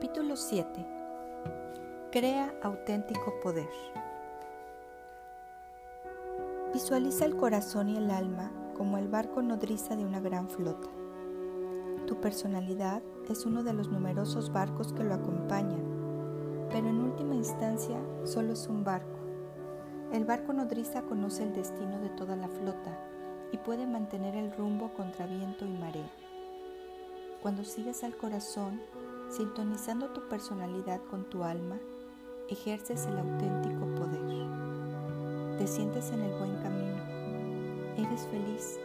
Capítulo 7. Crea auténtico poder. Visualiza el corazón y el alma como el barco nodriza de una gran flota. Tu personalidad es uno de los numerosos barcos que lo acompañan, pero en última instancia solo es un barco. El barco nodriza conoce el destino de toda la flota y puede mantener el rumbo contra viento y marea. Cuando sigues al corazón, sintonizando tu personalidad con tu alma, ejerces el auténtico poder. Te sientes en el buen camino. Eres feliz.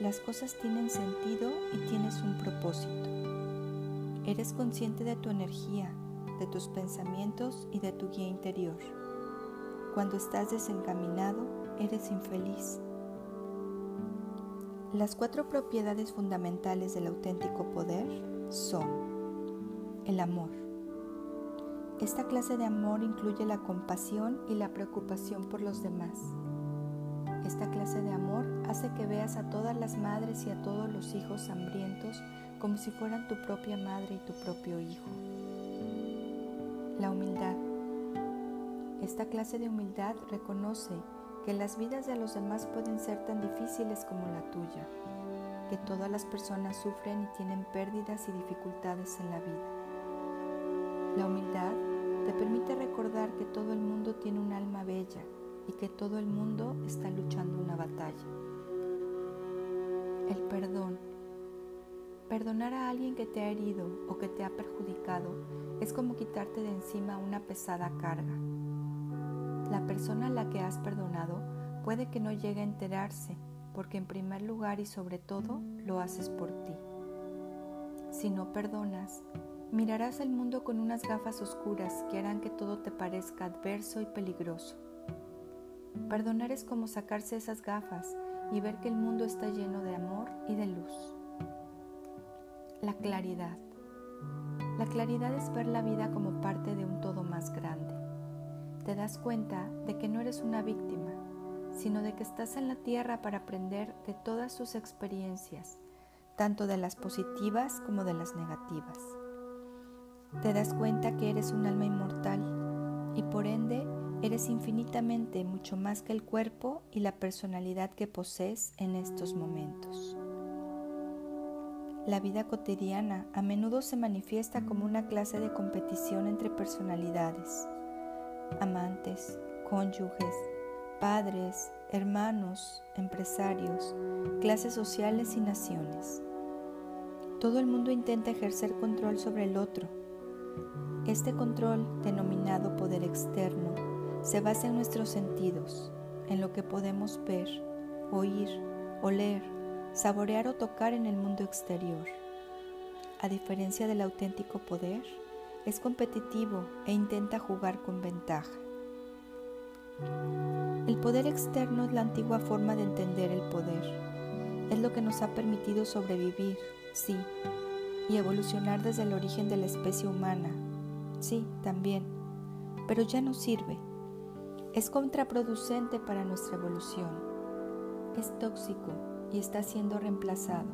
Las cosas tienen sentido y tienes un propósito. Eres consciente de tu energía, de tus pensamientos y de tu guía interior. Cuando estás desencaminado, eres infeliz las cuatro propiedades fundamentales del auténtico poder son el amor. Esta clase de amor incluye la compasión y la preocupación por los demás. Esta clase de amor hace que veas a todas las madres y a todos los hijos hambrientos como si fueran tu propia madre y tu propio hijo. La humildad. Esta clase de humildad reconoce que las vidas de los demás pueden ser tan difíciles como la tuya, que todas las personas sufren y tienen pérdidas y dificultades en la vida. La humildad te permite recordar que todo el mundo tiene un alma bella y que todo el mundo está luchando una batalla. El perdón. Perdonar a alguien que te ha herido o que te ha perjudicado es como quitarte de encima una pesada carga. La persona a la que has perdonado puede que no llegue a enterarse, porque en primer lugar y sobre todo lo haces por ti. Si no perdonas, mirarás el mundo con unas gafas oscuras que harán que todo te parezca adverso y peligroso. Perdonar es como sacarse esas gafas y ver que el mundo está lleno de amor y de luz. La claridad. La claridad es ver la vida como parte de un todo más grande te das cuenta de que no eres una víctima, sino de que estás en la tierra para aprender de todas sus experiencias, tanto de las positivas como de las negativas. Te das cuenta que eres un alma inmortal y por ende eres infinitamente mucho más que el cuerpo y la personalidad que posees en estos momentos. La vida cotidiana a menudo se manifiesta como una clase de competición entre personalidades amantes, cónyuges, padres, hermanos, empresarios, clases sociales y naciones. Todo el mundo intenta ejercer control sobre el otro. Este control, denominado poder externo, se basa en nuestros sentidos, en lo que podemos ver, oír, oler, saborear o tocar en el mundo exterior. A diferencia del auténtico poder, es competitivo e intenta jugar con ventaja. El poder externo es la antigua forma de entender el poder. Es lo que nos ha permitido sobrevivir, sí, y evolucionar desde el origen de la especie humana, sí, también, pero ya no sirve. Es contraproducente para nuestra evolución. Es tóxico y está siendo reemplazado.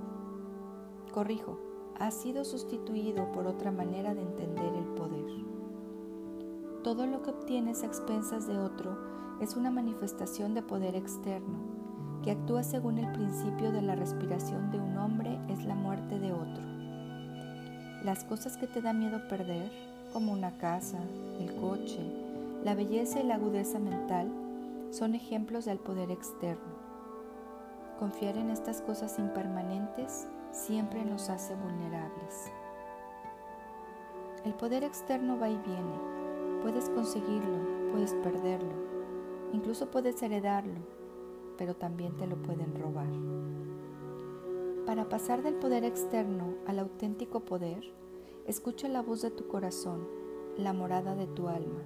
Corrijo, ha sido sustituido por otra manera de entender el poder. Todo lo que obtienes a expensas de otro es una manifestación de poder externo, que actúa según el principio de la respiración de un hombre es la muerte de otro. Las cosas que te da miedo perder, como una casa, el coche, la belleza y la agudeza mental, son ejemplos del poder externo. Confiar en estas cosas impermanentes siempre nos hace vulnerables. El poder externo va y viene. Puedes conseguirlo, puedes perderlo, incluso puedes heredarlo, pero también te lo pueden robar. Para pasar del poder externo al auténtico poder, escucha la voz de tu corazón, la morada de tu alma.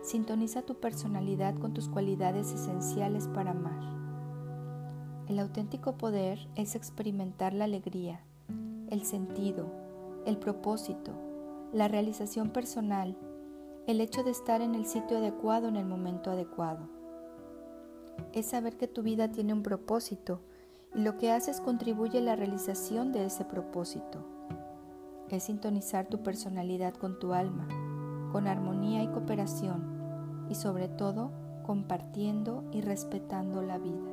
Sintoniza tu personalidad con tus cualidades esenciales para amar. El auténtico poder es experimentar la alegría, el sentido, el propósito, la realización personal, el hecho de estar en el sitio adecuado en el momento adecuado. Es saber que tu vida tiene un propósito lo que haces contribuye a la realización de ese propósito. es sintonizar tu personalidad con tu alma, con armonía y cooperación, y sobre todo compartiendo y respetando la vida.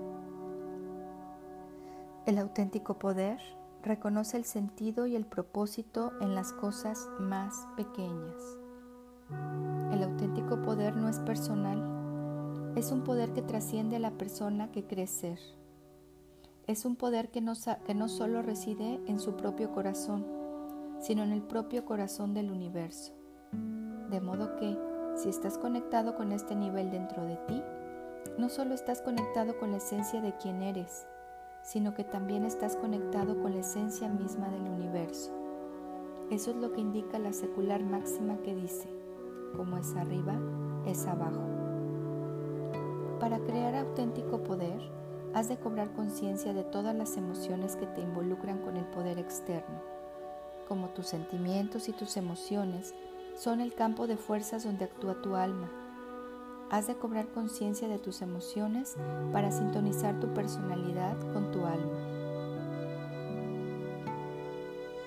El auténtico poder reconoce el sentido y el propósito en las cosas más pequeñas. El auténtico poder no es personal, es un poder que trasciende a la persona que cree ser. Es un poder que no, solo reside en su propio corazón, sino en el propio corazón del universo. De modo que, si estás conectado con este nivel dentro de ti, no solo estás conectado con la esencia de quien eres, sino que también estás conectado con la esencia misma del universo. Eso es lo que indica la secular máxima que dice, como es arriba, es abajo. Para crear auténtico poder, has de cobrar conciencia de todas las emociones que te involucran con el poder externo, como tus sentimientos y tus emociones son el campo de fuerzas donde actúa tu alma. Has de cobrar conciencia de tus emociones para sintonizar tu personalidad con tu alma.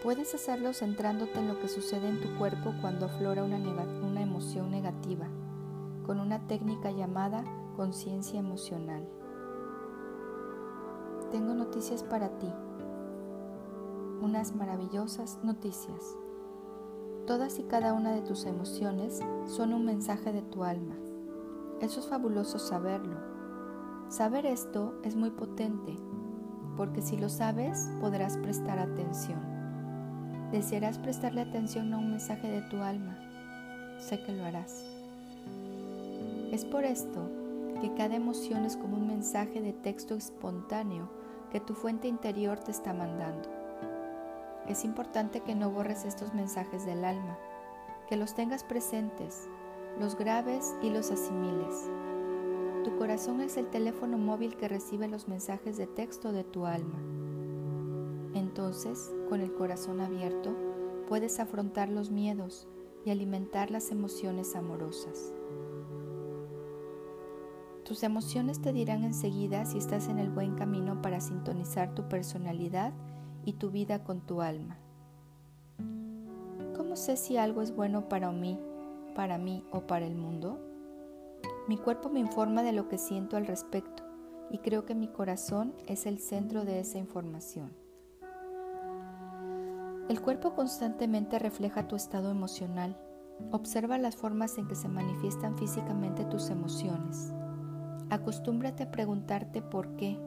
Puedes hacerlo centrándote en lo que sucede en tu cuerpo cuando aflora una, una emoción negativa, con una técnica llamada conciencia emocional. Tengo noticias para ti, unas maravillosas noticias. Todas y cada una de tus emociones son un mensaje de tu alma. Eso es fabuloso saberlo. Saber esto es muy potente, porque si lo sabes podrás prestar atención. Desearás prestarle atención a un mensaje de tu alma. Sé que lo harás. Es por esto que cada emoción es como un mensaje de texto espontáneo que tu fuente interior te está mandando. Es importante que no borres estos mensajes del alma, que los tengas presentes, los grabes y los asimiles. Tu corazón es el teléfono móvil que recibe los mensajes de texto de tu alma. Entonces, con el corazón abierto, puedes afrontar los miedos y alimentar las emociones amorosas. Tus emociones te dirán enseguida si estás en el buen camino para sintonizar tu personalidad y tu vida con tu alma. ¿Cómo sé si algo es bueno para mí, para mí o para el mundo? Mi cuerpo me informa de lo que siento al respecto y creo que mi corazón es el centro de esa información. El cuerpo constantemente refleja tu estado emocional. Observa las formas en que se manifiestan físicamente tus emociones. Acostúmbrate a preguntarte por qué,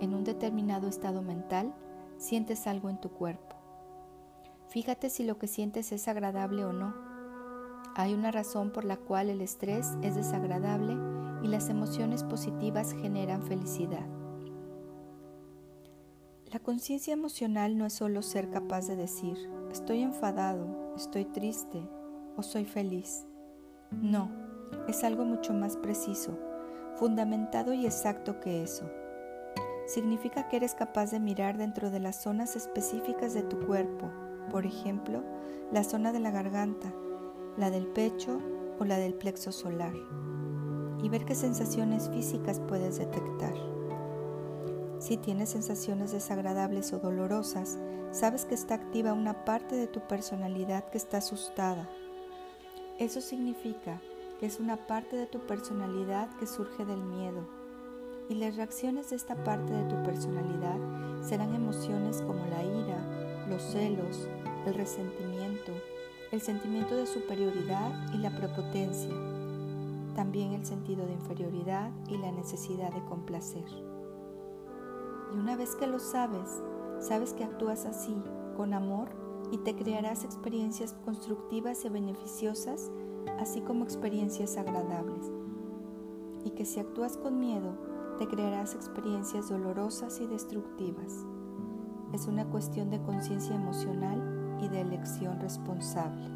en un determinado estado mental, sientes algo en tu cuerpo. Fíjate si lo que sientes es agradable o no. Hay una razón por la cual el estrés es desagradable y las emociones positivas generan felicidad. La conciencia emocional no es solo ser capaz de decir, estoy enfadado, estoy triste o soy feliz. No, es algo mucho más preciso, fundamentado y exacto que eso significa que eres capaz de mirar dentro de las zonas específicas de tu cuerpo, por ejemplo, la zona de la garganta, la del pecho o la del plexo solar, y ver qué sensaciones físicas puedes detectar. Si tienes sensaciones desagradables o dolorosas, sabes que está activa una parte de tu personalidad que está asustada. Eso significa es una parte de tu personalidad que surge del miedo y las reacciones de esta parte de tu personalidad serán emociones como la ira, los celos, el resentimiento, el sentimiento de superioridad y la prepotencia, también el sentido de inferioridad y la necesidad de complacer. Y una vez que lo sabes, sabes que actúas así, con amor, y te crearás experiencias constructivas y beneficiosas, así como experiencias agradables. Y que si actúas con miedo, te crearás experiencias dolorosas y destructivas. Es una cuestión de conciencia emocional y de elección responsable.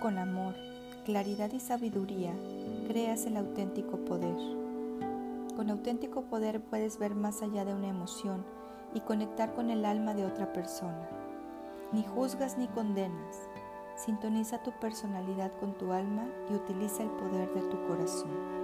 Con amor, claridad y sabiduría, creas el auténtico poder. Con auténtico poder puedes ver más allá de una emoción y conectar con el alma de otra persona. Ni juzgas ni condenas. Sintoniza tu personalidad con tu alma y utiliza el poder de tu corazón.